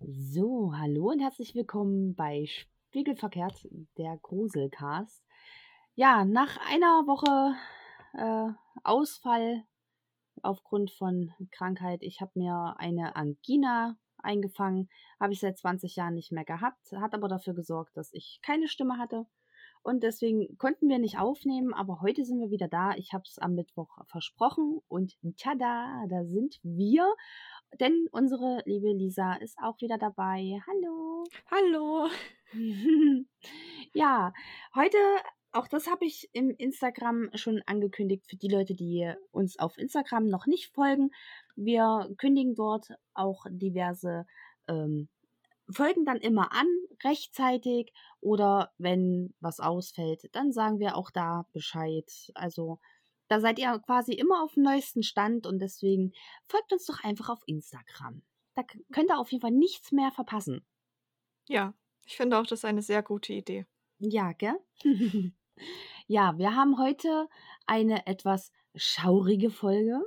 So, hallo und herzlich willkommen bei Spiegelverkehrt, der Gruselcast. Ja, nach einer Woche äh, Ausfall aufgrund von Krankheit, ich habe mir eine Angina eingefangen, habe ich seit 20 Jahren nicht mehr gehabt, hat aber dafür gesorgt, dass ich keine Stimme hatte. Und deswegen konnten wir nicht aufnehmen, aber heute sind wir wieder da. Ich habe es am Mittwoch versprochen und tada, da sind wir. Denn unsere liebe Lisa ist auch wieder dabei. Hallo. Hallo. ja, heute, auch das habe ich im Instagram schon angekündigt für die Leute, die uns auf Instagram noch nicht folgen. Wir kündigen dort auch diverse ähm, folgen dann immer an, rechtzeitig oder wenn was ausfällt, dann sagen wir auch da Bescheid. Also da seid ihr quasi immer auf dem neuesten Stand und deswegen folgt uns doch einfach auf Instagram. Da könnt ihr auf jeden Fall nichts mehr verpassen. Ja, ich finde auch, das ist eine sehr gute Idee. Ja, gell? ja, wir haben heute eine etwas schaurige Folge.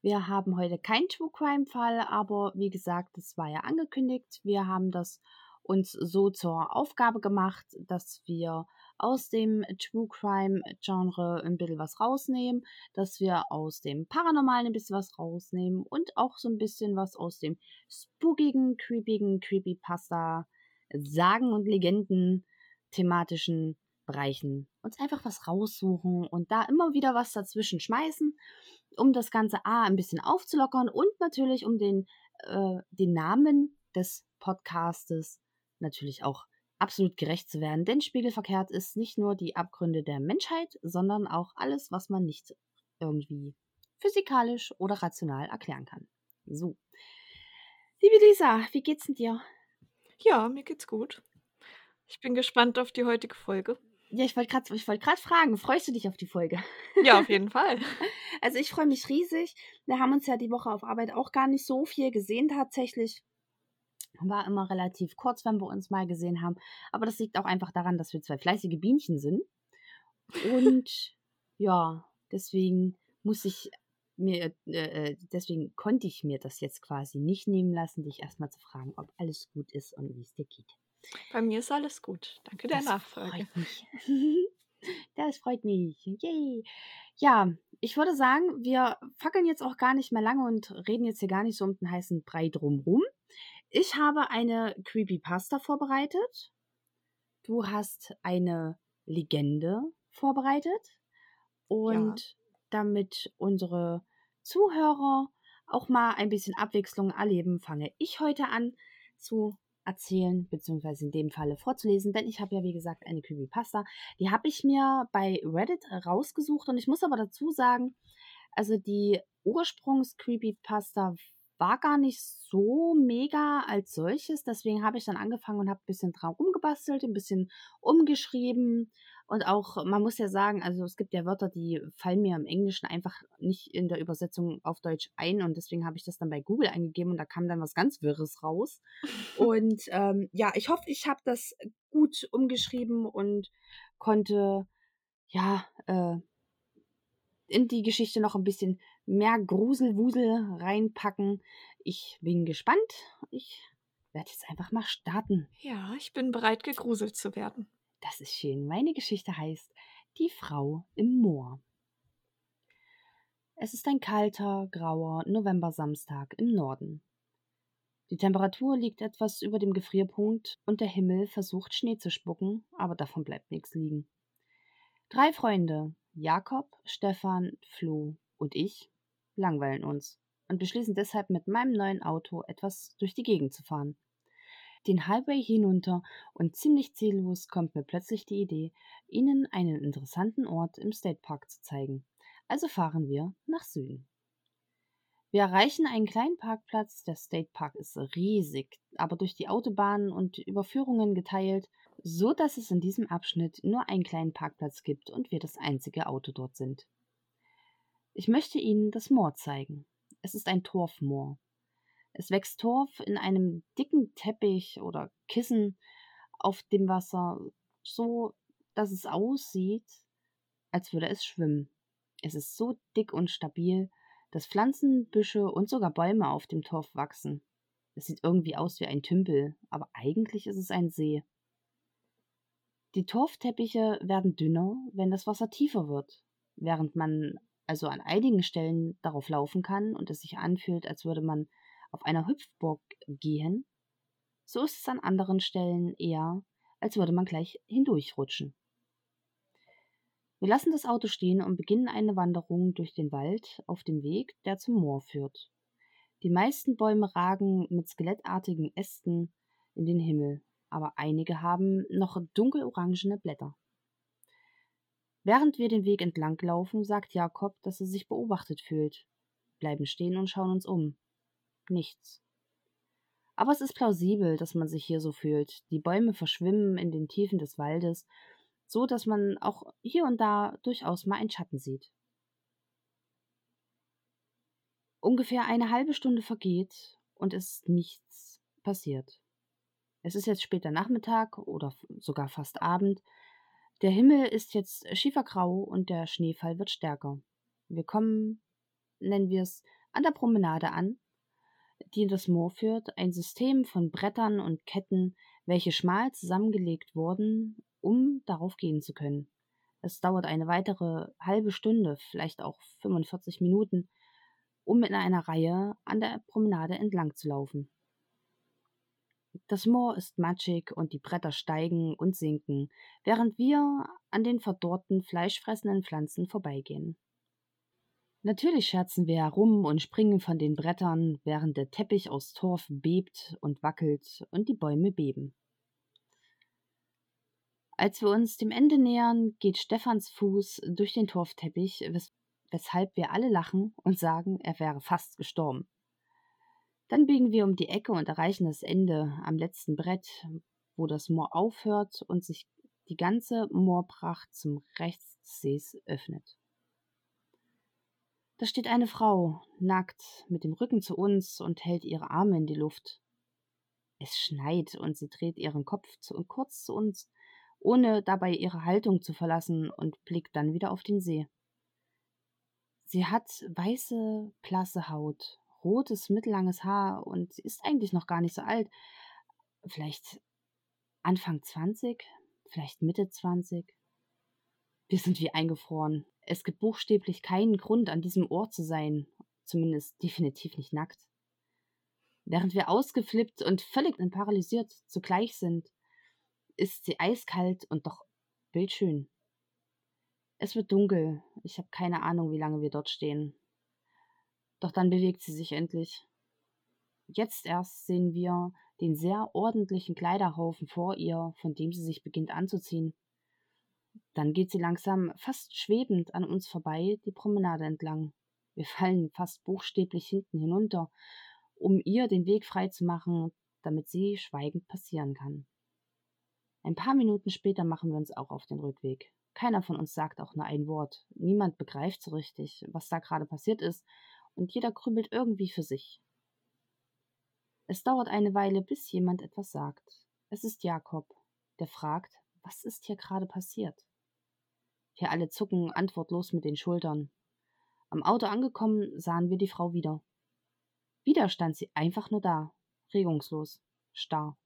Wir haben heute keinen True Crime Fall, aber wie gesagt, das war ja angekündigt. Wir haben das uns so zur Aufgabe gemacht, dass wir aus dem True Crime Genre ein bisschen was rausnehmen, dass wir aus dem Paranormalen ein bisschen was rausnehmen und auch so ein bisschen was aus dem spookigen, creepigen Creepypasta, Sagen und Legenden thematischen Bereichen uns einfach was raussuchen und da immer wieder was dazwischen schmeißen, um das Ganze A ein bisschen aufzulockern und natürlich um den, äh, den Namen des Podcastes natürlich auch absolut gerecht zu werden. Denn Spiegelverkehrt ist nicht nur die Abgründe der Menschheit, sondern auch alles, was man nicht irgendwie physikalisch oder rational erklären kann. So. Liebe Lisa, wie geht's denn dir? Ja, mir geht's gut. Ich bin gespannt auf die heutige Folge. Ja, ich wollte gerade wollt fragen, freust du dich auf die Folge? Ja, auf jeden Fall. Also ich freue mich riesig. Wir haben uns ja die Woche auf Arbeit auch gar nicht so viel gesehen tatsächlich. War immer relativ kurz, wenn wir uns mal gesehen haben. Aber das liegt auch einfach daran, dass wir zwei fleißige Bienchen sind. Und ja, deswegen muss ich mir, äh, äh, deswegen konnte ich mir das jetzt quasi nicht nehmen lassen, dich erstmal zu fragen, ob alles gut ist und wie es dir geht. Bei mir ist alles gut. Danke der Das Nachfrage. freut mich. Das freut mich. Yay. Ja, ich würde sagen, wir fackeln jetzt auch gar nicht mehr lange und reden jetzt hier gar nicht so um den heißen Brei drumrum. Ich habe eine Creepypasta vorbereitet. Du hast eine Legende vorbereitet. Und damit unsere Zuhörer auch mal ein bisschen Abwechslung erleben, fange ich heute an zu erzählen, beziehungsweise in dem Falle vorzulesen, denn ich habe ja, wie gesagt, eine Creepypasta. Die habe ich mir bei Reddit rausgesucht. Und ich muss aber dazu sagen, also die Ursprungs-Creepypasta war gar nicht so mega als solches, deswegen habe ich dann angefangen und habe ein bisschen dran rumgebastelt, ein bisschen umgeschrieben und auch, man muss ja sagen, also es gibt ja Wörter, die fallen mir im Englischen einfach nicht in der Übersetzung auf Deutsch ein und deswegen habe ich das dann bei Google eingegeben und da kam dann was ganz Wirres raus. Und ähm, ja, ich hoffe, ich habe das gut umgeschrieben und konnte ja äh, in die Geschichte noch ein bisschen mehr Gruselwusel reinpacken. Ich bin gespannt. Ich werde jetzt einfach mal starten. Ja, ich bin bereit, gegruselt zu werden. Das ist schön. Meine Geschichte heißt Die Frau im Moor. Es ist ein kalter, grauer Novembersamstag im Norden. Die Temperatur liegt etwas über dem Gefrierpunkt und der Himmel versucht Schnee zu spucken, aber davon bleibt nichts liegen. Drei Freunde, Jakob, Stefan, Flo und ich, langweilen uns und beschließen deshalb mit meinem neuen Auto etwas durch die Gegend zu fahren. Den Highway hinunter und ziemlich ziellos kommt mir plötzlich die Idee, ihnen einen interessanten Ort im State Park zu zeigen. Also fahren wir nach Süden. Wir erreichen einen kleinen Parkplatz. Der State Park ist riesig, aber durch die Autobahnen und Überführungen geteilt, so dass es in diesem Abschnitt nur einen kleinen Parkplatz gibt und wir das einzige Auto dort sind. Ich möchte Ihnen das Moor zeigen. Es ist ein Torfmoor. Es wächst Torf in einem dicken Teppich oder Kissen auf dem Wasser, so dass es aussieht, als würde es schwimmen. Es ist so dick und stabil, dass Pflanzen, Büsche und sogar Bäume auf dem Torf wachsen. Es sieht irgendwie aus wie ein Tümpel, aber eigentlich ist es ein See. Die Torfteppiche werden dünner, wenn das Wasser tiefer wird, während man also an einigen Stellen darauf laufen kann und es sich anfühlt, als würde man auf einer Hüpfburg gehen, so ist es an anderen Stellen eher, als würde man gleich hindurchrutschen. Wir lassen das Auto stehen und beginnen eine Wanderung durch den Wald auf dem Weg, der zum Moor führt. Die meisten Bäume ragen mit skelettartigen Ästen in den Himmel, aber einige haben noch dunkelorangene Blätter. Während wir den Weg entlang laufen, sagt Jakob, dass er sich beobachtet fühlt, bleiben stehen und schauen uns um. Nichts. Aber es ist plausibel, dass man sich hier so fühlt. Die Bäume verschwimmen in den Tiefen des Waldes so dass man auch hier und da durchaus mal einen Schatten sieht. Ungefähr eine halbe Stunde vergeht und es ist nichts passiert. Es ist jetzt später Nachmittag oder sogar fast Abend. Der Himmel ist jetzt schiefergrau und der Schneefall wird stärker. Wir kommen, nennen wir es, an der Promenade an, die das Moor führt, ein System von Brettern und Ketten, welche schmal zusammengelegt wurden um darauf gehen zu können. Es dauert eine weitere halbe Stunde, vielleicht auch 45 Minuten, um in einer Reihe an der Promenade entlang zu laufen. Das Moor ist matschig und die Bretter steigen und sinken, während wir an den verdorrten, fleischfressenden Pflanzen vorbeigehen. Natürlich scherzen wir herum und springen von den Brettern, während der Teppich aus Torf bebt und wackelt und die Bäume beben. Als wir uns dem Ende nähern, geht Stefans Fuß durch den Torfteppich, wes weshalb wir alle lachen und sagen, er wäre fast gestorben. Dann biegen wir um die Ecke und erreichen das Ende am letzten Brett, wo das Moor aufhört und sich die ganze Moorpracht zum Rechts des Sees öffnet. Da steht eine Frau, nackt, mit dem Rücken zu uns und hält ihre Arme in die Luft. Es schneit und sie dreht ihren Kopf zu, kurz zu uns ohne dabei ihre Haltung zu verlassen und blickt dann wieder auf den See. Sie hat weiße, blasse Haut, rotes, mittellanges Haar und sie ist eigentlich noch gar nicht so alt. Vielleicht Anfang 20, vielleicht Mitte 20. Wir sind wie eingefroren. Es gibt buchstäblich keinen Grund, an diesem Ort zu sein, zumindest definitiv nicht nackt. Während wir ausgeflippt und völlig paralysiert zugleich sind, ist sie eiskalt und doch bildschön. Es wird dunkel. Ich habe keine Ahnung, wie lange wir dort stehen. Doch dann bewegt sie sich endlich. Jetzt erst sehen wir den sehr ordentlichen Kleiderhaufen vor ihr, von dem sie sich beginnt anzuziehen. Dann geht sie langsam, fast schwebend an uns vorbei, die Promenade entlang. Wir fallen fast buchstäblich hinten hinunter, um ihr den Weg frei zu machen, damit sie schweigend passieren kann. Ein paar Minuten später machen wir uns auch auf den Rückweg. Keiner von uns sagt auch nur ein Wort. Niemand begreift so richtig, was da gerade passiert ist, und jeder krübelt irgendwie für sich. Es dauert eine Weile, bis jemand etwas sagt. Es ist Jakob, der fragt, was ist hier gerade passiert? Wir alle zucken antwortlos mit den Schultern. Am Auto angekommen, sahen wir die Frau wieder. Wieder stand sie einfach nur da, regungslos, starr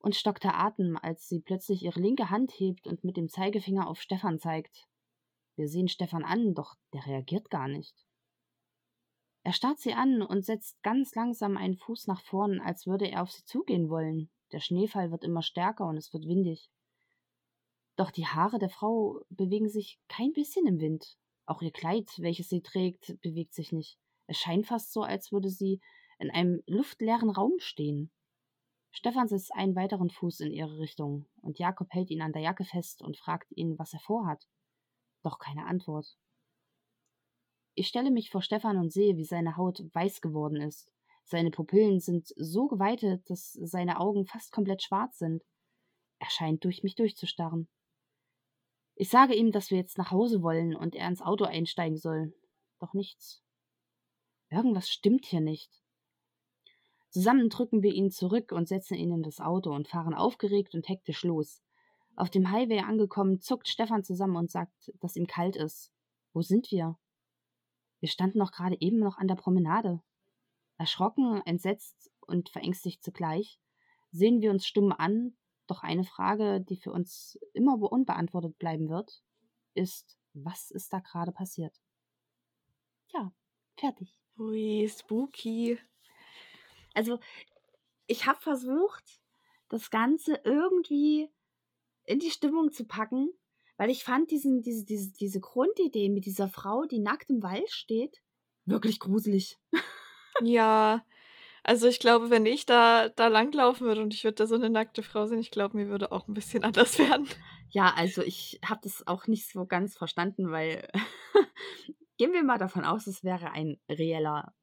und stockt der Atem, als sie plötzlich ihre linke Hand hebt und mit dem Zeigefinger auf Stefan zeigt. Wir sehen Stefan an, doch der reagiert gar nicht. Er starrt sie an und setzt ganz langsam einen Fuß nach vorn, als würde er auf sie zugehen wollen. Der Schneefall wird immer stärker und es wird windig. Doch die Haare der Frau bewegen sich kein bisschen im Wind. Auch ihr Kleid, welches sie trägt, bewegt sich nicht. Es scheint fast so, als würde sie in einem luftleeren Raum stehen. Stefan setzt einen weiteren Fuß in ihre Richtung, und Jakob hält ihn an der Jacke fest und fragt ihn, was er vorhat. Doch keine Antwort. Ich stelle mich vor Stefan und sehe, wie seine Haut weiß geworden ist. Seine Pupillen sind so geweitet, dass seine Augen fast komplett schwarz sind. Er scheint durch mich durchzustarren. Ich sage ihm, dass wir jetzt nach Hause wollen und er ins Auto einsteigen soll. Doch nichts. Irgendwas stimmt hier nicht. Zusammen drücken wir ihn zurück und setzen ihn in das Auto und fahren aufgeregt und hektisch los. Auf dem Highway angekommen, zuckt Stefan zusammen und sagt, dass ihm kalt ist. Wo sind wir? Wir standen noch gerade eben noch an der Promenade. Erschrocken, entsetzt und verängstigt zugleich, sehen wir uns stumm an, doch eine Frage, die für uns immer unbeantwortet bleiben wird, ist, was ist da gerade passiert? Ja, fertig. Ui, spooky. Also, ich habe versucht, das Ganze irgendwie in die Stimmung zu packen, weil ich fand diesen, diese, diese, diese Grundidee mit dieser Frau, die nackt im Wald steht, wirklich gruselig. Ja, also ich glaube, wenn ich da, da langlaufen würde und ich würde da so eine nackte Frau sehen, ich glaube, mir würde auch ein bisschen anders werden. Ja, also ich habe das auch nicht so ganz verstanden, weil gehen wir mal davon aus, es wäre ein reeller,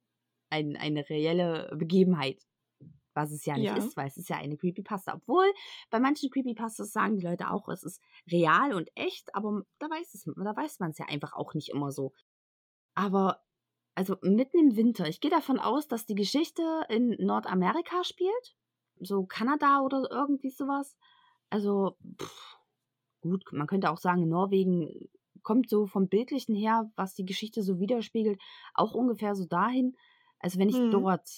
ein, eine reelle Begebenheit. Was es ja nicht Ja. ist, weil es ist ja eine Creepypasta. Obwohl, bei manchen Creepypastas sagen die Leute auch, es ist real und echt, aber da weiß, es, da weiß man es ja einfach auch nicht immer so. Aber also mitten im Winter. Ich gehe davon aus, dass die Geschichte in Nordamerika spielt. So Kanada oder irgendwie sowas. Also, pff, gut, man könnte auch sagen, Norwegen kommt so vom Bildlichen her, was die Geschichte so widerspiegelt, auch ungefähr so dahin. Also wenn ich Hm. dort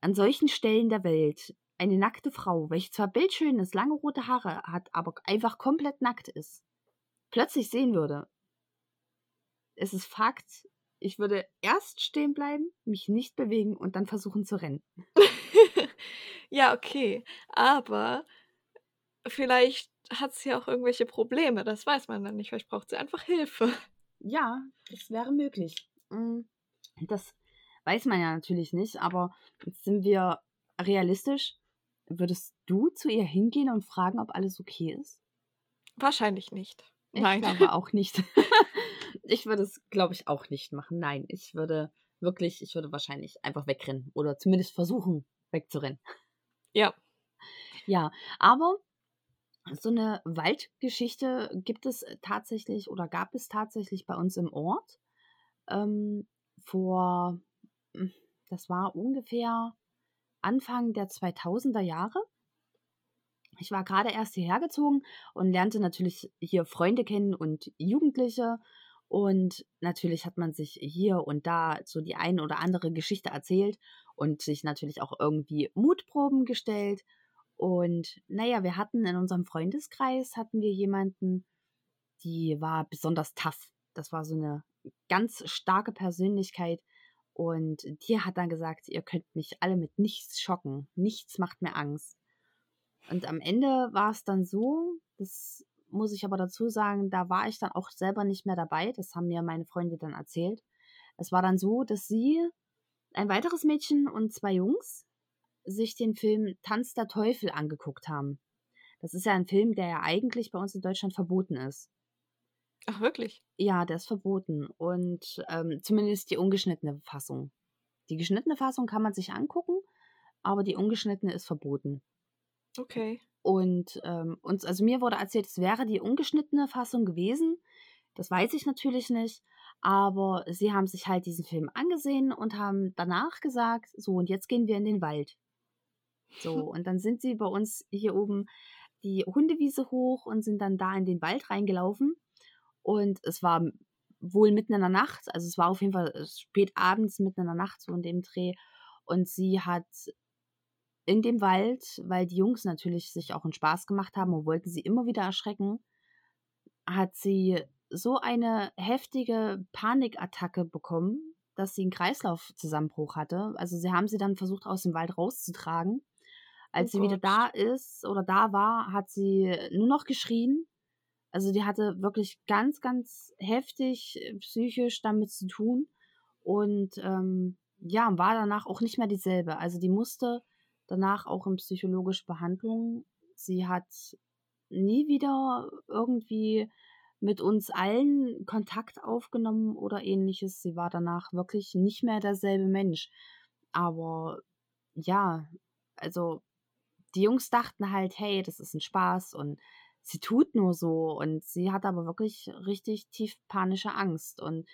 an solchen Stellen der Welt eine nackte Frau, welche zwar bildschön ist, lange rote Haare hat, aber einfach komplett nackt ist, plötzlich sehen würde, es ist Fakt, ich würde erst stehen bleiben, mich nicht bewegen und dann versuchen zu rennen. Ja, okay. Aber vielleicht hat sie auch irgendwelche Probleme. Das weiß man dann nicht. Vielleicht braucht sie einfach Hilfe. Ja, das wäre möglich. Mm, Das weiß man ja natürlich nicht, aber jetzt sind wir realistisch. Würdest du zu ihr hingehen und fragen, ob alles okay ist? Wahrscheinlich nicht. Ich Nein. glaube auch nicht. ich würde es, glaube ich, auch nicht machen. Nein, ich würde wirklich, ich würde wahrscheinlich einfach wegrennen oder zumindest versuchen, wegzurennen. Ja. Ja, aber so eine Waldgeschichte gibt es tatsächlich oder gab es tatsächlich bei uns im Ort. Ähm, vor, hm, das war ungefähr Anfang der 2000er Jahre. Ich war gerade erst hierher gezogen und lernte natürlich hier Freunde kennen und Jugendliche. Und natürlich hat man sich hier und da so die ein oder andere Geschichte erzählt und sich natürlich auch irgendwie Mutproben gestellt. Und naja, wir hatten in unserem Freundeskreis, hatten wir jemanden, die war besonders tough. Das war so eine ganz starke Persönlichkeit. Und die hat dann gesagt, ihr könnt mich alle mit nichts schocken. Nichts macht mir Angst. Und am Ende war es dann so, das muss ich aber dazu sagen, da war ich dann auch selber nicht mehr dabei. Das haben mir meine Freunde dann erzählt. Es war dann so, dass sie, ein weiteres Mädchen und zwei Jungs, sich den Film Tanz der Teufel angeguckt haben. Das ist ja ein Film, der ja eigentlich bei uns in Deutschland verboten ist. Ach, wirklich? Ja, der ist verboten. Und ähm, zumindest die ungeschnittene Fassung. Die geschnittene Fassung kann man sich angucken, aber die ungeschnittene ist verboten. Okay. Und ähm, uns, also mir wurde erzählt, es wäre die ungeschnittene Fassung gewesen. Das weiß ich natürlich nicht. Aber sie haben sich halt diesen Film angesehen und haben danach gesagt, so und jetzt gehen wir in den Wald. So, und dann sind sie bei uns hier oben die Hundewiese hoch und sind dann da in den Wald reingelaufen. Und es war wohl mitten in der Nacht, also es war auf jeden Fall spät abends mitten in der Nacht, so in dem Dreh. Und sie hat in dem Wald, weil die Jungs natürlich sich auch einen Spaß gemacht haben und wollten sie immer wieder erschrecken, hat sie so eine heftige Panikattacke bekommen, dass sie einen Kreislaufzusammenbruch hatte. Also sie haben sie dann versucht aus dem Wald rauszutragen. Als Oh sie wieder Gott. da ist oder da war, hat sie nur noch geschrien. Also die hatte wirklich ganz, ganz heftig äh, psychisch damit zu tun und ähm, ja, war danach auch nicht mehr dieselbe. Also die musste danach auch in psychologische Behandlung. Sie hat nie wieder irgendwie mit uns allen Kontakt aufgenommen oder ähnliches. Sie war danach wirklich nicht mehr derselbe Mensch. Aber ja, also die Jungs dachten halt, hey, das ist ein Spaß und sie tut nur so und sie hat aber wirklich richtig tief panische Angst und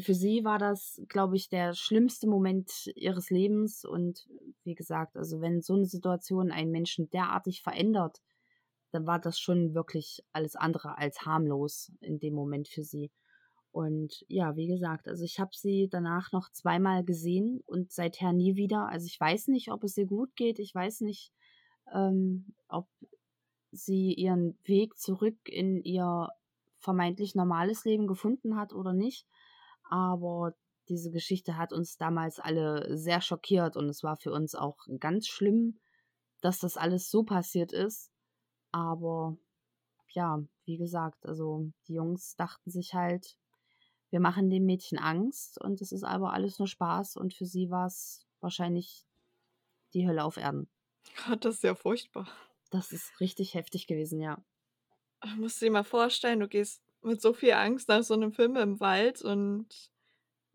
für sie war das, glaube ich, der schlimmste Moment ihres Lebens und wie gesagt, also wenn so eine Situation einen Menschen derartig verändert, dann war das schon wirklich alles andere als harmlos in dem Moment für sie. Und ja, wie gesagt, also ich habe sie danach noch zweimal gesehen und seither nie wieder. Also ich weiß nicht, ob es ihr gut geht. Ich weiß nicht, ähm, ob sie ihren Weg zurück in ihr vermeintlich normales Leben gefunden hat oder nicht. Aber diese Geschichte hat uns damals alle sehr schockiert und es war für uns auch ganz schlimm, dass das alles so passiert ist. Aber ja, wie gesagt, also die Jungs dachten sich halt, wir machen dem Mädchen Angst und es ist aber alles nur Spaß und für sie war es wahrscheinlich die Hölle auf Erden. Gott, das ist ja furchtbar. Das ist richtig heftig gewesen, ja. Ich muss dir mal vorstellen, du gehst mit so viel Angst nach so einem Film im Wald und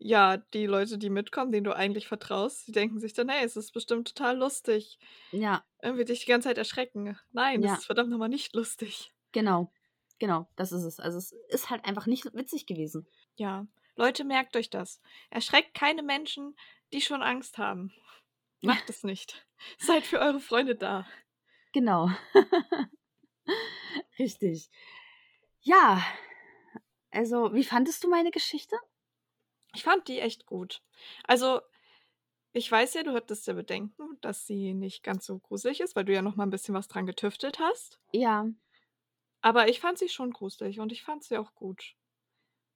ja, die Leute, die mitkommen, denen du eigentlich vertraust, die denken sich dann, hey, es ist bestimmt total lustig. Ja. Irgendwie dich die ganze Zeit erschrecken. Nein, Ja. das ist verdammt nochmal nicht lustig. Genau. Genau, das ist es. Also es ist halt einfach nicht witzig gewesen. Ja, Leute, merkt euch das. Erschreckt keine Menschen, die schon Angst haben. Macht es nicht. Seid für eure Freunde da. Genau. Richtig. Ja. Also, wie fandest du meine Geschichte? Ich fand die echt gut. Also, ich weiß ja, du hattest ja Bedenken, dass sie nicht ganz so gruselig ist, weil du ja noch mal ein bisschen was dran getüftelt hast. Ja, Aber ich fand sie schon gruselig und ich fand sie auch gut.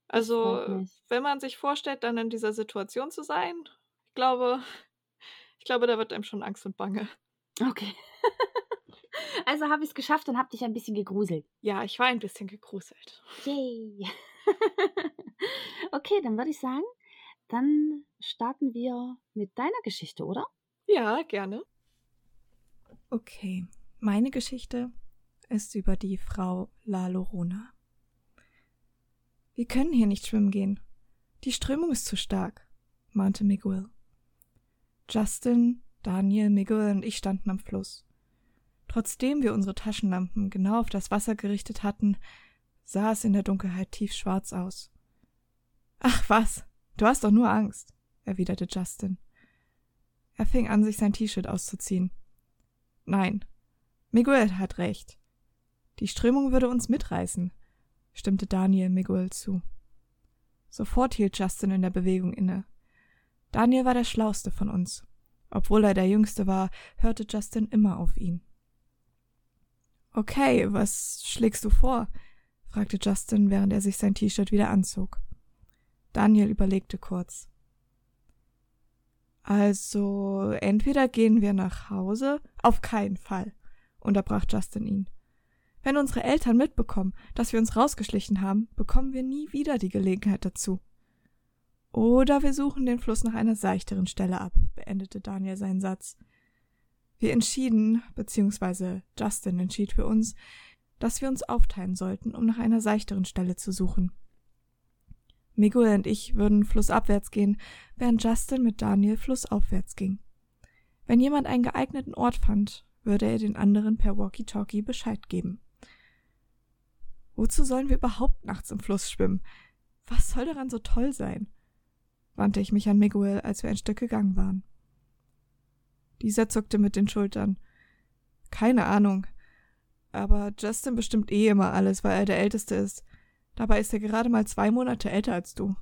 Also, wenn man sich vorstellt, dann in dieser Situation zu sein, ich glaube, ich glaube, da wird einem schon Angst und Bange. Okay. also habe ich es geschafft und habe dich ein bisschen gegruselt. Ja, ich war ein bisschen gegruselt. Yay. okay, dann würde ich sagen, dann starten wir mit deiner Geschichte, oder? Ja, gerne. Okay, meine Geschichte ist über die Frau La Lorona. Wir können hier nicht schwimmen gehen. Die Strömung ist zu stark, mahnte Miguel. Justin, Daniel, Miguel und ich standen am Fluss. Trotzdem wir unsere Taschenlampen genau auf das Wasser gerichtet hatten, sah es in der Dunkelheit tiefschwarz aus. Ach was, du hast doch nur Angst, erwiderte Justin. Er fing an, sich sein T-Shirt auszuziehen. Nein, Miguel hat recht. Die Strömung würde uns mitreißen, stimmte Daniel Miguel zu. Sofort hielt Justin in der Bewegung inne. Daniel war der Schlauste von uns. Obwohl er der Jüngste war, hörte Justin immer auf ihn. Okay, was schlägst du vor? fragte Justin, während er sich sein T-Shirt wieder anzog. Daniel überlegte kurz. Also, entweder gehen wir nach Hause, auf keinen Fall, unterbrach Justin ihn. Wenn unsere Eltern mitbekommen, dass wir uns rausgeschlichen haben, bekommen wir nie wieder die Gelegenheit dazu. Oder wir suchen den Fluss nach einer seichteren Stelle ab, beendete Daniel seinen Satz. Wir entschieden, beziehungsweise Justin entschied für uns, dass wir uns aufteilen sollten, um nach einer seichteren Stelle zu suchen. Miguel und ich würden flussabwärts gehen, während Justin mit Daniel flussaufwärts ging. Wenn jemand einen geeigneten Ort fand, würde er den anderen per Walkie-Talkie Bescheid geben. Wozu sollen wir überhaupt nachts im Fluss schwimmen? Was soll daran so toll sein? wandte ich mich an Miguel, als wir ein Stück gegangen waren. Dieser zuckte mit den Schultern. Keine Ahnung. Aber Justin bestimmt eh immer alles, weil er der Älteste ist. Dabei ist er gerade mal zwei Monate älter als du.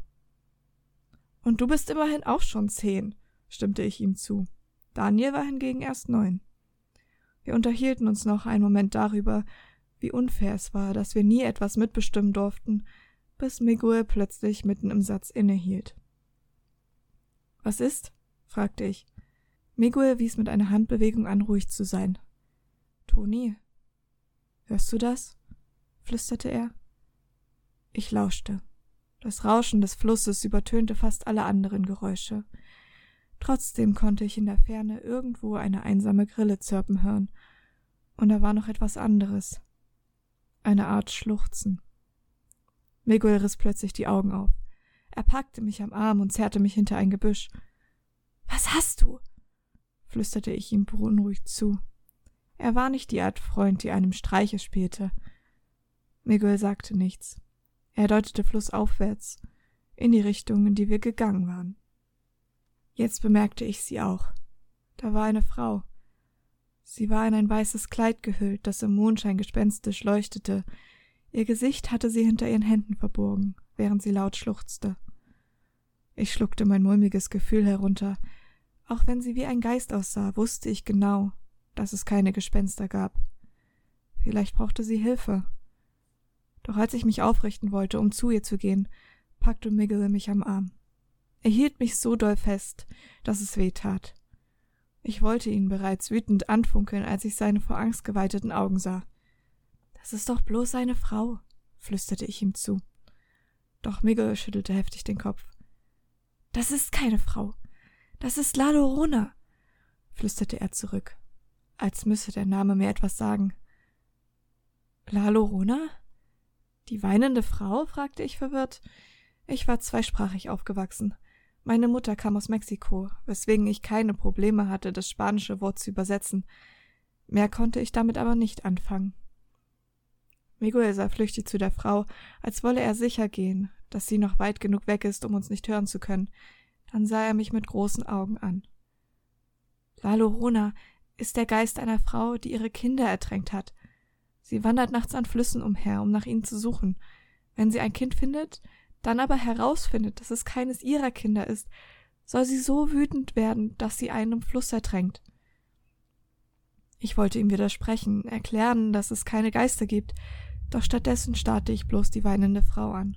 Und du bist immerhin auch schon zehn, stimmte ich ihm zu. Daniel war hingegen erst neun. Wir unterhielten uns noch einen Moment darüber, wie unfair es war, dass wir nie etwas mitbestimmen durften, bis Miguel plötzlich mitten im Satz innehielt. Was ist? fragte ich. Miguel wies mit einer Handbewegung an, ruhig zu sein. Toni, hörst du das? flüsterte er. Ich lauschte. Das Rauschen des Flusses übertönte fast alle anderen Geräusche. Trotzdem konnte ich in der Ferne irgendwo eine einsame Grille zirpen hören. Und da war noch etwas anderes. Eine Art Schluchzen. Miguel riss plötzlich die Augen auf. Er packte mich am Arm und zerrte mich hinter ein Gebüsch. Was hast du? Flüsterte ich ihm beunruhigt zu. Er war nicht die Art Freund, die einem Streiche spielte. Miguel sagte nichts. Er deutete flussaufwärts, in die Richtung, in die wir gegangen waren. Jetzt bemerkte ich sie auch. Da war eine Frau. Sie war in ein weißes Kleid gehüllt, das im Mondschein gespenstisch leuchtete. Ihr Gesicht hatte sie hinter ihren Händen verborgen, während sie laut schluchzte. Ich schluckte mein mulmiges Gefühl herunter. Auch wenn sie wie ein Geist aussah, wusste ich genau, dass es keine Gespenster gab. Vielleicht brauchte sie Hilfe. Doch als ich mich aufrichten wollte, um zu ihr zu gehen, packte Miguel mich am Arm. Er hielt mich so doll fest, dass es weh tat. Ich wollte ihn bereits wütend anfunkeln, als ich seine vor Angst geweiteten Augen sah. Das ist doch bloß eine Frau, flüsterte ich ihm zu. Doch Miguel schüttelte heftig den Kopf. Das ist keine Frau. Das ist La Lorona, flüsterte er zurück, als müsse der Name mir etwas sagen. La Lorona? Die weinende Frau? fragte ich verwirrt. Ich war zweisprachig aufgewachsen. Meine Mutter kam aus Mexiko, weswegen ich keine Probleme hatte, das spanische Wort zu übersetzen. Mehr konnte ich damit aber nicht anfangen. Miguel sah flüchtig zu der Frau, als wolle er sicher gehen, dass sie noch weit genug weg ist, um uns nicht hören zu können. Dann sah er mich mit großen Augen an. La Lorona ist der Geist einer Frau, die ihre Kinder ertränkt hat. Sie wandert nachts an Flüssen umher, um nach ihnen zu suchen. Wenn sie ein Kind findet, dann aber herausfindet, dass es keines ihrer Kinder ist, soll sie so wütend werden, dass sie einen im Fluss ertränkt. Ich wollte ihm widersprechen, erklären, dass es keine Geister gibt, doch stattdessen starrte ich bloß die weinende Frau an.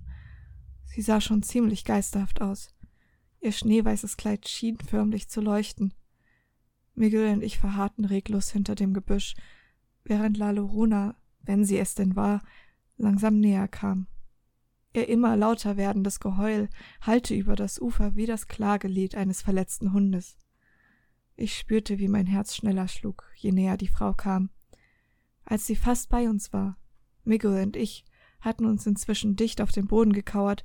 Sie sah schon ziemlich geisterhaft aus. Ihr schneeweißes Kleid schien förmlich zu leuchten. Miguel und ich verharrten reglos hinter dem Gebüsch, während La Loruna, wenn sie es denn war, langsam näher kam. Ihr immer lauter werdendes Geheul hallte über das Ufer wie das Klagelied eines verletzten Hundes. Ich spürte, wie mein Herz schneller schlug, je näher die Frau kam. Als sie fast bei uns war, Miguel und ich hatten uns inzwischen dicht auf den Boden gekauert,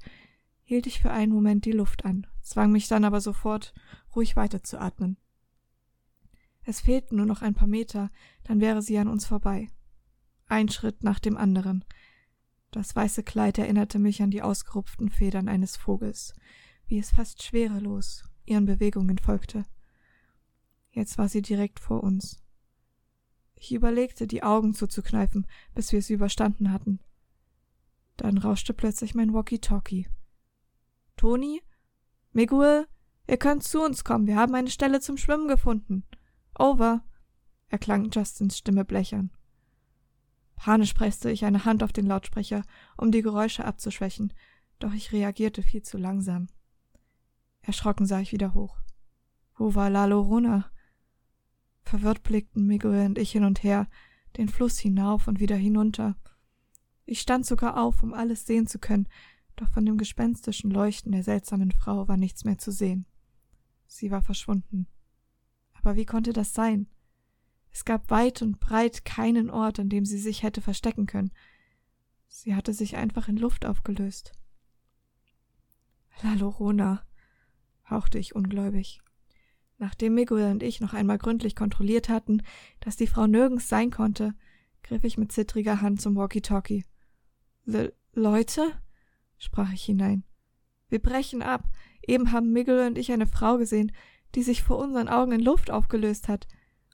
hielt ich für einen Moment die Luft an, zwang mich dann aber sofort, ruhig weiterzuatmen. Es fehlten nur noch ein paar Meter, dann wäre sie an uns vorbei. Ein Schritt nach dem anderen, das weiße Kleid erinnerte mich an die ausgerupften Federn eines Vogels, wie es fast schwerelos ihren Bewegungen folgte. Jetzt war sie direkt vor uns. Ich überlegte, die Augen zuzukneifen, bis wir sie überstanden hatten. Dann rauschte plötzlich mein Walkie-Talkie. Toni? Miguel? Ihr könnt zu uns kommen, wir haben eine Stelle zum Schwimmen gefunden. Over, erklang Justins Stimme blechern. Panisch presste ich eine Hand auf den Lautsprecher, um die Geräusche abzuschwächen, doch ich reagierte viel zu langsam. Erschrocken sah ich wieder hoch. Wo war La Lorona? Verwirrt blickten Miguel und ich hin und her, den Fluss hinauf und wieder hinunter. Ich stand sogar auf, um alles sehen zu können, doch von dem gespenstischen Leuchten der seltsamen Frau war nichts mehr zu sehen. Sie war verschwunden. Aber wie konnte das sein? Es gab weit und breit keinen Ort, an dem sie sich hätte verstecken können. Sie hatte sich einfach in Luft aufgelöst. La Lorona, hauchte ich ungläubig. Nachdem Miguel und ich noch einmal gründlich kontrolliert hatten, dass die Frau nirgends sein konnte, griff ich mit zittriger Hand zum Walkie-Talkie. Le Leute? Sprach ich hinein. Wir brechen ab. Eben haben Miguel und ich eine Frau gesehen, die sich vor unseren Augen in Luft aufgelöst hat.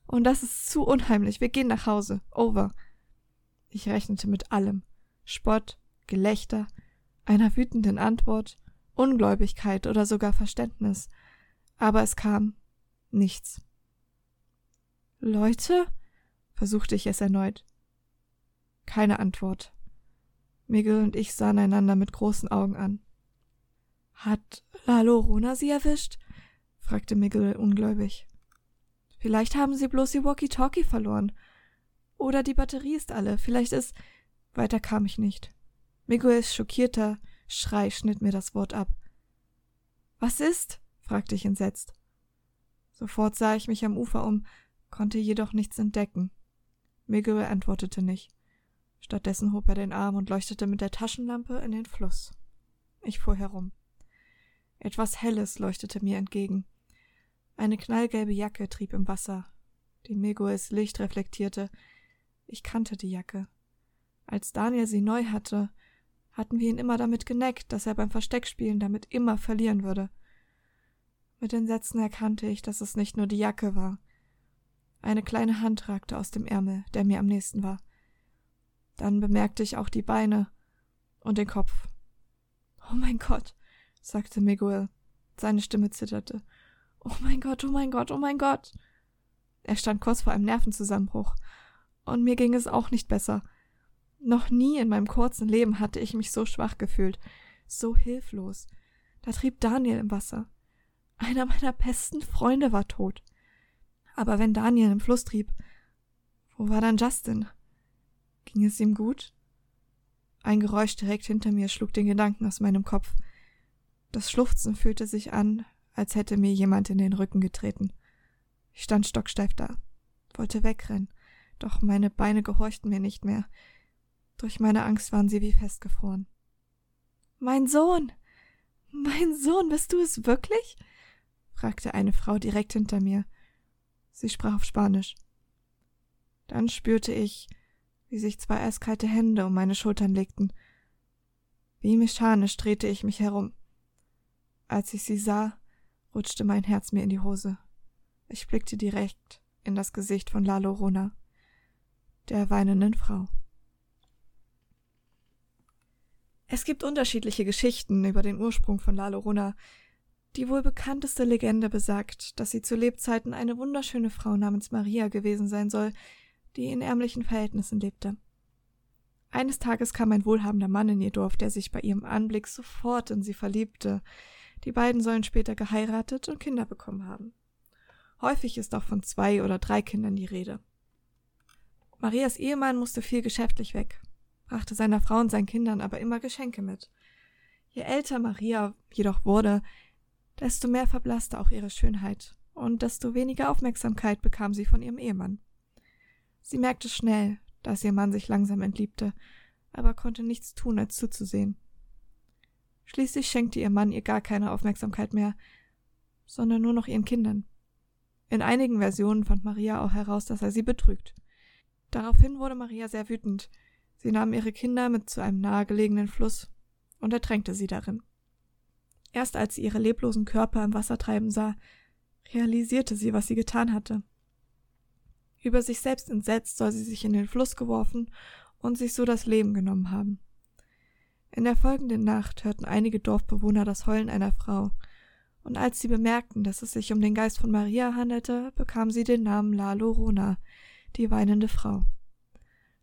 Und das ist zu unheimlich. Wir gehen nach Hause. Over. Ich rechnete mit allem. Spott, Gelächter, einer wütenden Antwort, Ungläubigkeit oder sogar Verständnis. Aber es kam nichts. Leute? versuchte ich es erneut. Keine Antwort. Miguel und ich sahen einander mit großen Augen an. Hat La Lorona sie erwischt? fragte Miguel ungläubig. Vielleicht haben sie bloß ihr Walkie-Talkie verloren. Oder die Batterie ist alle. Vielleicht ist. Weiter kam ich nicht. Miguels schockierter Schrei schnitt mir das Wort ab. Was ist? fragte ich entsetzt. Sofort sah ich mich am Ufer um, konnte jedoch nichts entdecken. Miguel antwortete nicht. Stattdessen hob er den Arm und leuchtete mit der Taschenlampe in den Fluss. Ich fuhr herum. Etwas Helles leuchtete mir entgegen. Eine knallgelbe Jacke trieb im Wasser, die Miguels Licht reflektierte. Ich kannte die Jacke. Als Daniel sie neu hatte, hatten wir ihn immer damit geneckt, dass er beim Versteckspielen damit immer verlieren würde. Mit Entsetzen erkannte ich, dass es nicht nur die Jacke war. Eine kleine Hand ragte aus dem Ärmel, der mir am nächsten war. Dann bemerkte ich auch die Beine und den Kopf. Oh mein Gott, sagte Miguel. Seine Stimme zitterte. Oh mein Gott, oh mein Gott, oh mein Gott. Er stand kurz vor einem Nervenzusammenbruch. Und mir ging es auch nicht besser. Noch nie in meinem kurzen Leben hatte ich mich so schwach gefühlt, so hilflos. Da trieb Daniel im Wasser. Einer meiner besten Freunde war tot. Aber wenn Daniel im Fluss trieb, wo war dann Justin? Ging es ihm gut? Ein Geräusch direkt hinter mir schlug den Gedanken aus meinem Kopf. Das Schluchzen fühlte sich an, als hätte mir jemand in den Rücken getreten. Ich stand stocksteif da, wollte wegrennen, doch meine Beine gehorchten mir nicht mehr. Durch meine Angst waren sie wie festgefroren. Mein Sohn. Mein Sohn, bist du es wirklich? fragte eine Frau direkt hinter mir. Sie sprach auf Spanisch. Dann spürte ich, wie sich zwei eiskalte Hände um meine Schultern legten. Wie mechanisch drehte ich mich herum. Als ich sie sah, rutschte mein Herz mir in die Hose. Ich blickte direkt in das Gesicht von La Lorona, der weinenden Frau. Es gibt unterschiedliche Geschichten über den Ursprung von La Lorona. Die wohl bekannteste Legende besagt, dass sie zu Lebzeiten eine wunderschöne Frau namens Maria gewesen sein soll, die in ärmlichen Verhältnissen lebte. Eines Tages kam ein wohlhabender Mann in ihr Dorf, der sich bei ihrem Anblick sofort in sie verliebte. Die beiden sollen später geheiratet und Kinder bekommen haben. Häufig ist auch von zwei oder drei Kindern die Rede. Marias Ehemann musste viel geschäftlich weg, brachte seiner Frau und seinen Kindern aber immer Geschenke mit. Je älter Maria jedoch wurde, desto mehr verblasste auch ihre Schönheit und desto weniger Aufmerksamkeit bekam sie von ihrem Ehemann. Sie merkte schnell, dass ihr Mann sich langsam entliebte, aber konnte nichts tun, als zuzusehen. Schließlich schenkte ihr Mann ihr gar keine Aufmerksamkeit mehr, sondern nur noch ihren Kindern. In einigen Versionen fand Maria auch heraus, dass er sie betrügt. Daraufhin wurde Maria sehr wütend. Sie nahm ihre Kinder mit zu einem nahegelegenen Fluss und ertränkte sie darin. Erst als sie ihre leblosen Körper im Wasser treiben sah, realisierte sie, was sie getan hatte. Über sich selbst entsetzt soll sie sich in den Fluss geworfen und sich so das Leben genommen haben. In der folgenden Nacht hörten einige Dorfbewohner das Heulen einer Frau, und als sie bemerkten, dass es sich um den Geist von Maria handelte, bekam sie den Namen La Lorona, die weinende Frau.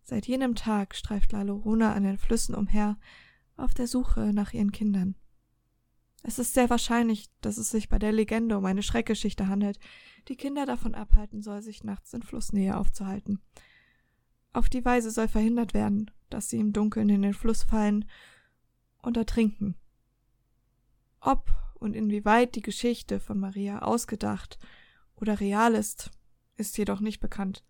Seit jenem Tag streift La Lorona an den Flüssen umher, auf der Suche nach ihren Kindern. Es ist sehr wahrscheinlich, dass es sich bei der Legende um eine Schreckgeschichte handelt, die Kinder davon abhalten soll, sich nachts in Flussnähe aufzuhalten. Auf die Weise soll verhindert werden, dass sie im Dunkeln in den Fluss fallen und ertrinken. Ob und inwieweit die Geschichte von Maria ausgedacht oder real ist, ist jedoch nicht bekannt.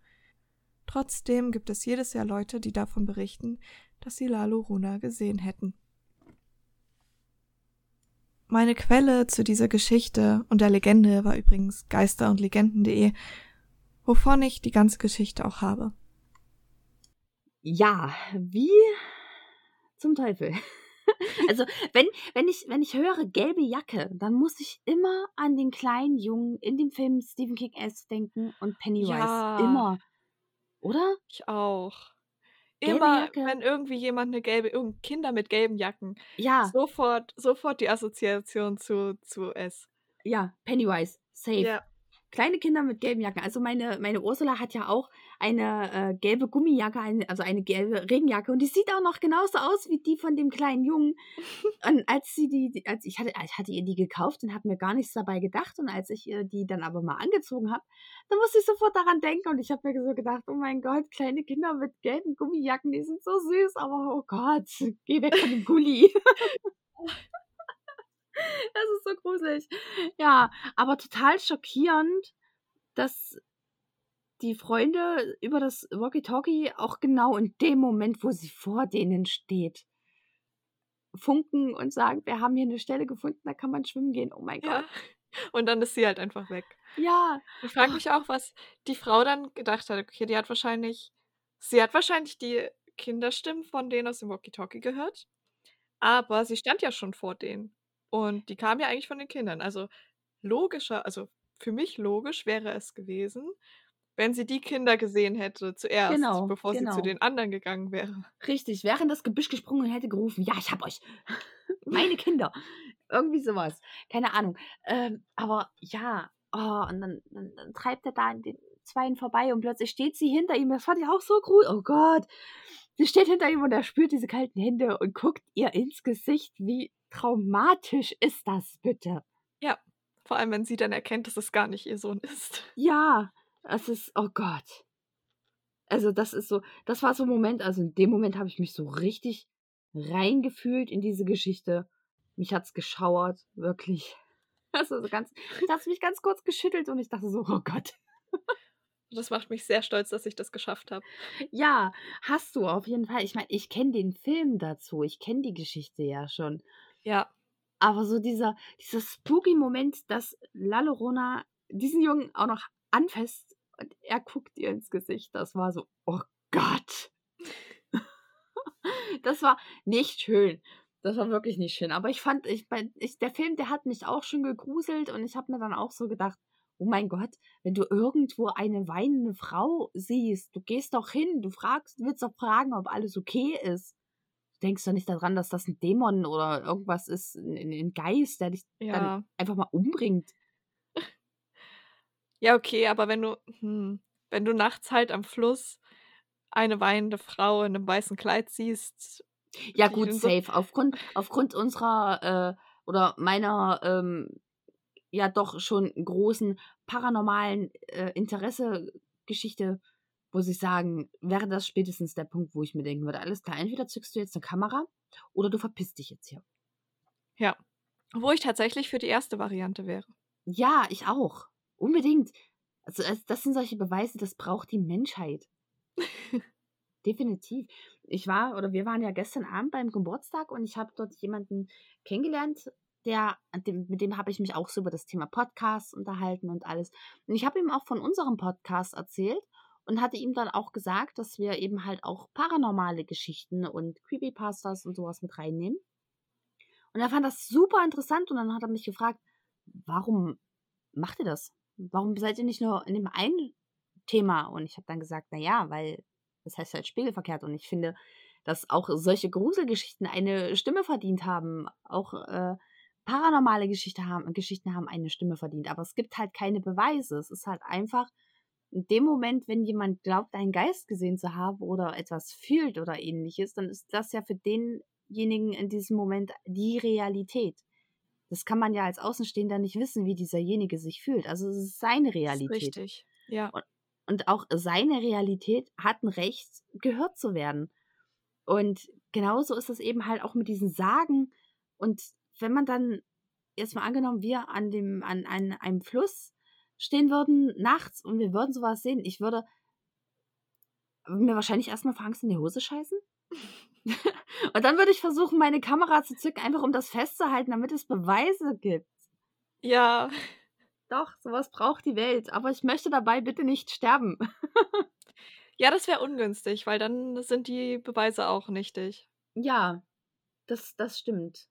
Trotzdem gibt es jedes Jahr Leute, die davon berichten, dass sie Lalo Runa gesehen hätten. Meine Quelle zu dieser Geschichte und der Legende war übrigens geister- und legenden.de, wovon ich die ganze Geschichte auch habe. Ja, wie zum Teufel. Also, wenn, wenn, ich, wenn ich höre gelbe Jacke, dann muss ich immer an den kleinen Jungen in dem Film Stephen King S denken und Pennywise. Ja. Immer. Oder? Ich auch. Immer, wenn irgendwie jemand eine gelbe, irgend Kinder mit gelben Jacken, Ja, sofort, sofort die Assoziation zu, zu S. ja, Pennywise. Safe. Ja. Kleine Kinder mit gelben Jacken. Also meine, meine Ursula hat ja auch eine äh, gelbe Gummijacke, eine, also eine gelbe Regenjacke und die sieht auch noch genauso aus wie die von dem kleinen Jungen. und als sie die, die- als ich hatte, ich hatte ihr die gekauft und habe mir gar nichts dabei gedacht und als ich ihr die dann aber mal angezogen habe, dann musste ich sofort daran denken und ich habe mir so gedacht, oh mein Gott, kleine Kinder mit gelben Gummijacken, die sind so süß, aber oh Gott, geh weg von dem Gulli. Das ist so gruselig. Ja, aber total schockierend, dass die Freunde über das Walkie-Talkie auch genau in dem Moment, wo sie vor denen steht, funken und sagen, wir haben hier eine Stelle gefunden, da kann man schwimmen gehen. Oh mein Ja. Gott. Und dann ist sie halt einfach weg. Ja, Ich frage mich auch, was die Frau dann gedacht hat. Okay, die hat wahrscheinlich, sie hat wahrscheinlich die Kinderstimmen von denen aus dem Walkie-Talkie gehört, aber sie stand ja schon vor denen und die kam ja eigentlich von den Kindern. Also, logischer also, für mich logisch wäre es gewesen, wenn sie die Kinder gesehen hätte zuerst, Genau, bevor sie zu genau. den anderen gegangen wäre. Richtig, wäre in das Gebüsch gesprungen und hätte gerufen: „Ja, ich hab euch. Meine Kinder.“ Irgendwie sowas. Keine Ahnung. Ähm, aber ja, oh, und dann dann dann treibt er da an den Zweien vorbei und plötzlich steht sie hinter ihm. Das fand ich auch so gruselig. Oh Gott. Sie steht hinter ihm und er spürt diese kalten Hände und guckt ihr ins Gesicht. Wie traumatisch ist das bitte? Ja, vor allem, wenn sie dann erkennt, dass es gar nicht ihr Sohn ist. Ja, es ist oh Gott. Also, das ist so das war so 'n Moment also, in dem Moment habe ich mich so richtig reingefühlt in diese Geschichte. Mich hat's geschauert, wirklich. Also, so ganz da hat's mich ganz kurz geschüttelt und ich dachte so: „Oh Gott.“ Das macht mich sehr stolz, dass ich das geschafft habe. Ja, hast du auf jeden Fall. Ich meine, ich kenne den Film dazu. Ich kenne die Geschichte ja schon. Ja. Aber so dieser dieser spooky Moment, dass Lalorona diesen Jungen auch noch anfasst und er guckt ihr ins Gesicht, das war so: „Oh Gott.“ Das war nicht schön. Das war wirklich nicht schön. Aber ich fand ich ich der Film, der hat mich auch schon gegruselt und ich habe mir dann auch so gedacht: „Oh mein Gott, wenn du irgendwo eine weinende Frau siehst, du gehst doch hin, du fragst willst doch fragen, ob alles okay ist. Du denkst doch nicht daran, dass das 'n Dämon oder irgendwas ist 'n 'n 'n Geist, der dich dann Ja. einfach mal umbringt.“ Ja, okay, aber wenn du hm, wenn du nachts halt am Fluss eine weinende Frau in 'nem weißen Kleid siehst, Ja gut, in so safe. Aufgrund aufgrund unserer, äh oder meiner, ähm, ja doch schon großen paranormalen, äh, Interesse-Geschichte, muss ich sagen, wäre das spätestens der Punkt, wo ich mir denken würde: „Alles klar, entweder zückst du jetzt 'ne Kamera oder du verpisst dich jetzt hier.“ Ja. Wo ich tatsächlich für die erste Variante wäre. Ja, ich auch. Unbedingt. Also, es das sind solche Beweise, das braucht die Menschheit. Definitiv. Ich war oder wir waren ja gestern Abend beim Geburtstag und ich habe dort jemanden kennengelernt, der mit dem habe ich mich auch so über das Thema Podcasts unterhalten und alles. Und ich habe ihm auch von unserem Podcast erzählt und hatte ihm dann auch gesagt, dass wir eben halt auch paranormale Geschichten und Creepypastas und so was mit reinnehmen. Und er fand das super interessant und dann hat er mich gefragt: „Warum macht ihr das? Warum seid ihr nicht nur in dem einen Thema?“ Und ich habe dann gesagt: „Na ja, weil das heißt halt spiegelverkehrt und ich finde, dass auch solche Gruselgeschichten eine Stimme verdient haben. Auch, äh, paranormale Geschichte haben Geschichten haben eine Stimme verdient, aber es gibt halt keine Beweise. Es ist halt einfach in dem Moment, wenn jemand glaubt, einen Geist gesehen zu haben oder etwas fühlt oder Ähnliches, dann ist das ja für denjenigen in diesem Moment die Realität. Das kann man ja als Außenstehender nicht wissen, wie dieserjenige sich fühlt. Also, es ist seine Das ist Realität. richtig, ja. Und und auch seine Realität hat 'n Recht, gehört zu werden. Und genauso ist es eben halt auch mit diesen Sagen. Und wenn man dann jetzt mal angenommen, wir an dem an an einem Fluss stehen würden nachts und wir würden so was sehen, ich würde mir wahrscheinlich erst mal vor Angst in die Hose scheißen. Und dann würde ich versuchen, meine Kamera zu zücken, einfach um das festzuhalten, damit es Beweise gibt. Ja. Doch, so was braucht die Welt, aber ich möchte dabei bitte nicht sterben. Ja, das wäre ungünstig, weil dann sind die Beweise auch nichtig. Ja, das das stimmt.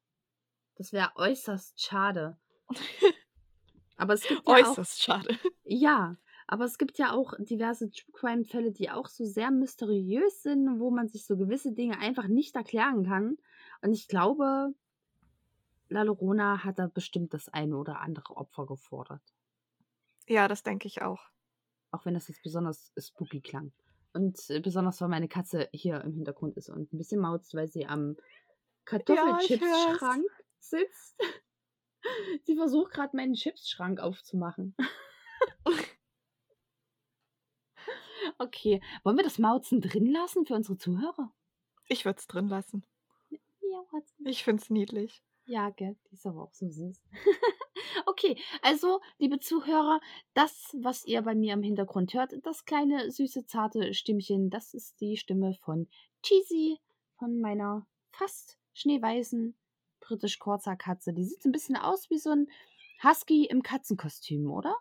Das wäre äußerst schade. Aber es gibt ja auch Äußerst schade. ja, aber es gibt ja auch diverse True-Crime-Fälle, die auch so sehr mysteriös sind, wo man sich so gewisse Dinge einfach nicht erklären kann. Und ich glaube, La Llorona hat da bestimmt das eine oder andere Opfer gefordert. Ja, das denke ich auch. Auch wenn das jetzt besonders spooky klang. Und, äh, besonders, weil meine Katze hier im Hintergrund ist und 'n bisschen mauzt, weil sie am Ja, Kartoffelchips-Schrank hör's. sitzt. Sie versucht grad, meinen Chipsschrank aufzumachen. Okay, wollen wir das Mauzen drin lassen für unsere Zuhörer? Ich würde es drin lassen. Miauwatzen. Ich finde es niedlich. Ja, gell, die ist aber auch so süß. Okay, also, liebe Zuhörer, das, was ihr bei mir im Hintergrund hört, das kleine, süße, zarte Stimmchen, das ist die Stimme von Cheesy, von meiner fast schneeweißen britisch Corsa Katze. Die sieht so 'n bisschen aus wie so 'n Husky im Katzenkostüm, oder?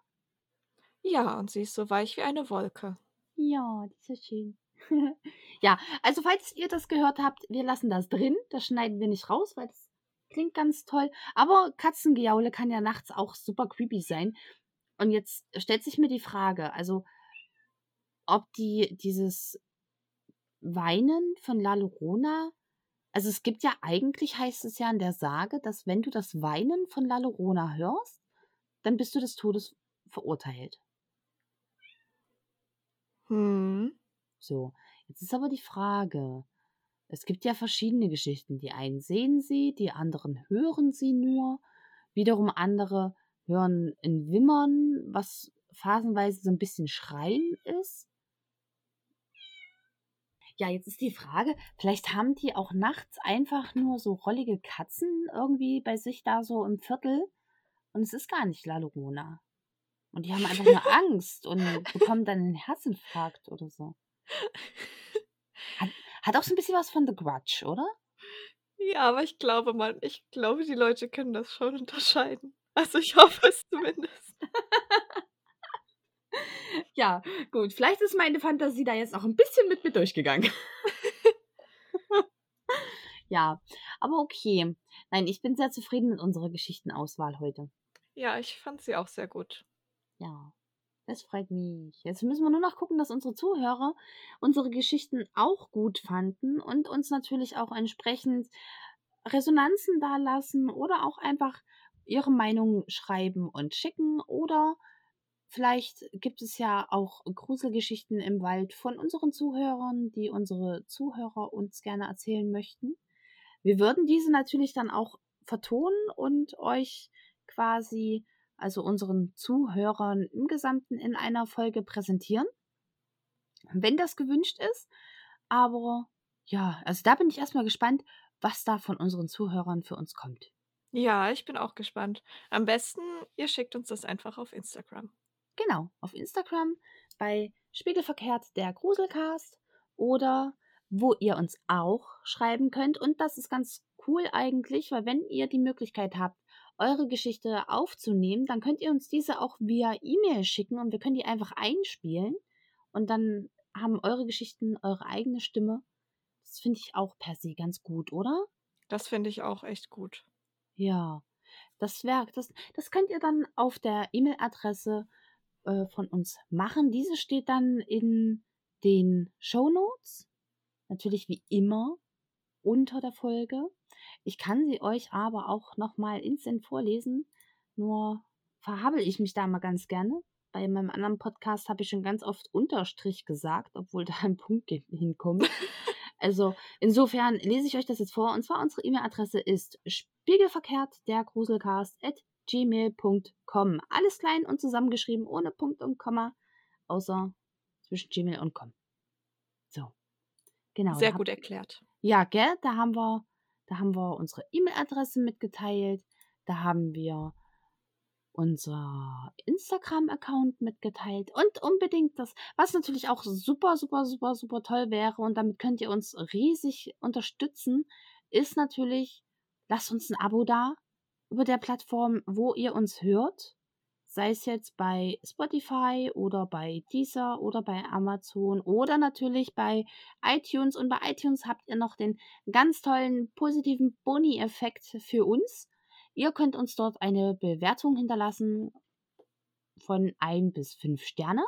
Ja, und sie ist so weich wie eine Wolke. Ja, die ist so schön. ja, also falls ihr das gehört habt, wir lassen das drin. Das schneiden wir nicht raus, weil das klingt ganz toll. Aber Katzengejaule kann ja nachts auch super creepy sein. Und jetzt stellt sich mir die Frage, also ob die dieses Weinen von La Llorona, also es gibt ja eigentlich, heißt es ja in der Sage, dass wenn du das Weinen von La Llorona hörst, dann bist du des Todes verurteilt. Hm. So, jetzt ist aber die Frage, es gibt ja verschiedene Geschichten. Die einen sehen sie, die anderen hören sie nur. Wiederum andere hören ein Wimmern, was phasenweise so ein bisschen Schreien ist. Ja, jetzt ist die Frage, vielleicht haben die auch nachts einfach nur so rollige Katzen irgendwie bei sich da so im Viertel und es ist gar nicht La Llorona. Und die haben einfach nur Angst und bekommen dann einen Herzinfarkt oder so. Hat, hat auch so ein bisschen was von The Grudge, oder? Ja, aber ich glaube mal, ich glaube, die Leute können das schon unterscheiden. Also ich hoffe es zumindest. Ja, gut. Vielleicht ist meine Fantasie da jetzt auch ein bisschen mit mir durchgegangen. ja, aber okay. Nein, ich bin sehr zufrieden mit unserer Geschichtenauswahl heute. Ja, ich fand sie auch sehr gut. Ja, das freut mich. Jetzt müssen wir nur noch gucken, dass unsere Zuhörer unsere Geschichten auch gut fanden und uns natürlich auch entsprechend Resonanzen dalassen oder auch einfach ihre Meinung schreiben und schicken oder vielleicht gibt es ja auch Gruselgeschichten im Wald von unseren Zuhörern, die unsere Zuhörer uns gerne erzählen möchten. Wir würden diese natürlich dann auch vertonen und euch quasi, also unseren Zuhörern im Gesamten in einer Folge präsentieren, wenn das gewünscht ist. Aber ja, also da bin ich erstmal gespannt, was da von unseren Zuhörern für uns kommt. Ja, ich bin auch gespannt. Am besten, ihr schickt uns das einfach auf Instagram. Genau, auf Instagram bei Spiegelverkehrt der Gruselcast oder wo ihr uns auch schreiben könnt. Und das ist ganz cool eigentlich, weil wenn ihr die Möglichkeit habt, eure Geschichte aufzunehmen, dann könnt ihr uns diese auch via E-Mail schicken und wir können die einfach einspielen. Und dann haben eure Geschichten eure eigene Stimme. Das finde ich auch per se ganz gut, oder? Das finde ich auch echt gut. Ja, das Werk, das, das könnt ihr dann auf der E-Mail-Adresse äh, von uns machen. Diese steht dann in den Show Notes. Natürlich wie immer unter der Folge. Ich kann sie euch aber auch nochmal instant vorlesen. Nur verhabel ich mich da mal ganz gerne. Bei meinem anderen Podcast habe ich schon ganz oft Unterstrich gesagt, obwohl da ein Punkt hinkommt. Also insofern lese ich euch das jetzt vor. Und zwar unsere E-Mail-Adresse ist spiegelverkehrt der Gruselcast at gmail.com. Alles klein und zusammengeschrieben, ohne Punkt und Komma, außer zwischen Gmail und com. So. Genau. Sehr gut erklärt. Ja, gell? Da haben wir, da haben wir unsere E-Mail-Adresse mitgeteilt. Da haben wir unser Instagram-Account mitgeteilt und unbedingt das, was natürlich auch super, super, super, super toll wäre und damit könnt ihr uns riesig unterstützen, ist natürlich, lasst uns ein Abo da, über der Plattform, wo ihr uns hört, sei es jetzt bei Spotify oder bei Deezer oder bei Amazon oder natürlich bei iTunes. Und bei iTunes habt ihr noch den ganz tollen positiven Boni-Effekt für uns. Ihr könnt uns dort eine Bewertung hinterlassen von 1 bis 5 Sterne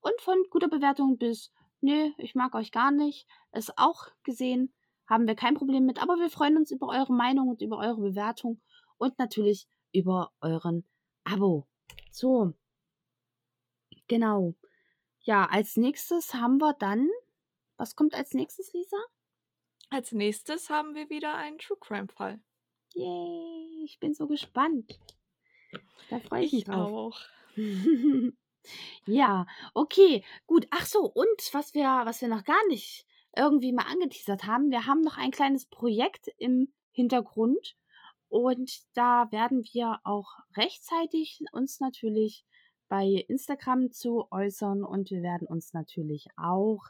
und von guter Bewertung bis, nö, ich mag euch gar nicht, ist auch gesehen, haben wir kein Problem mit, aber wir freuen uns über eure Meinung und über eure Bewertung und natürlich über euren Abo. So. Genau. Ja, als nächstes haben wir dann. Was kommt als nächstes, Lisa? Als nächstes haben wir wieder einen True Crime Fall. Yay, ich bin so gespannt. Da freue ich, mich drauf. auch. ja, okay, gut. Ach so, und was wir, was wir noch gar nicht irgendwie mal angeteasert haben, wir haben noch ein kleines Projekt im Hintergrund. Und da werden wir auch rechtzeitig uns natürlich bei Instagram zu äußern und wir werden uns natürlich auch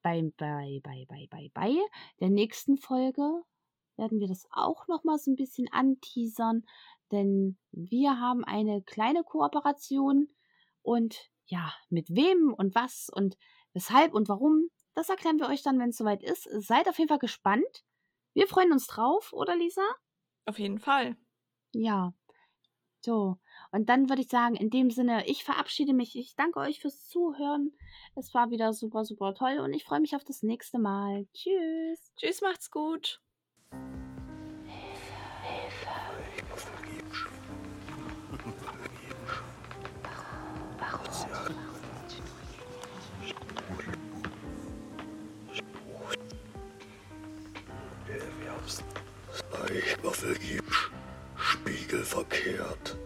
bei, bei, bei, bei, bei, bei der nächsten Folge werden wir das auch noch mal so ein bisschen anteasern, denn wir haben eine kleine Kooperation und ja, mit wem und was und Weshalb und warum, das erklären wir euch dann, wenn es soweit ist. Seid auf jeden Fall gespannt. Wir freuen uns drauf, oder Lisa? Auf jeden Fall. Ja. So. Und dann würde ich sagen, in dem Sinne, ich verabschiede mich. Ich danke euch fürs Zuhören. Es war wieder super, super toll und ich freue mich auf das nächste Mal. Tschüss. Tschüss, macht's gut. Eichwaffelgiebsch, spiegelverkehrt.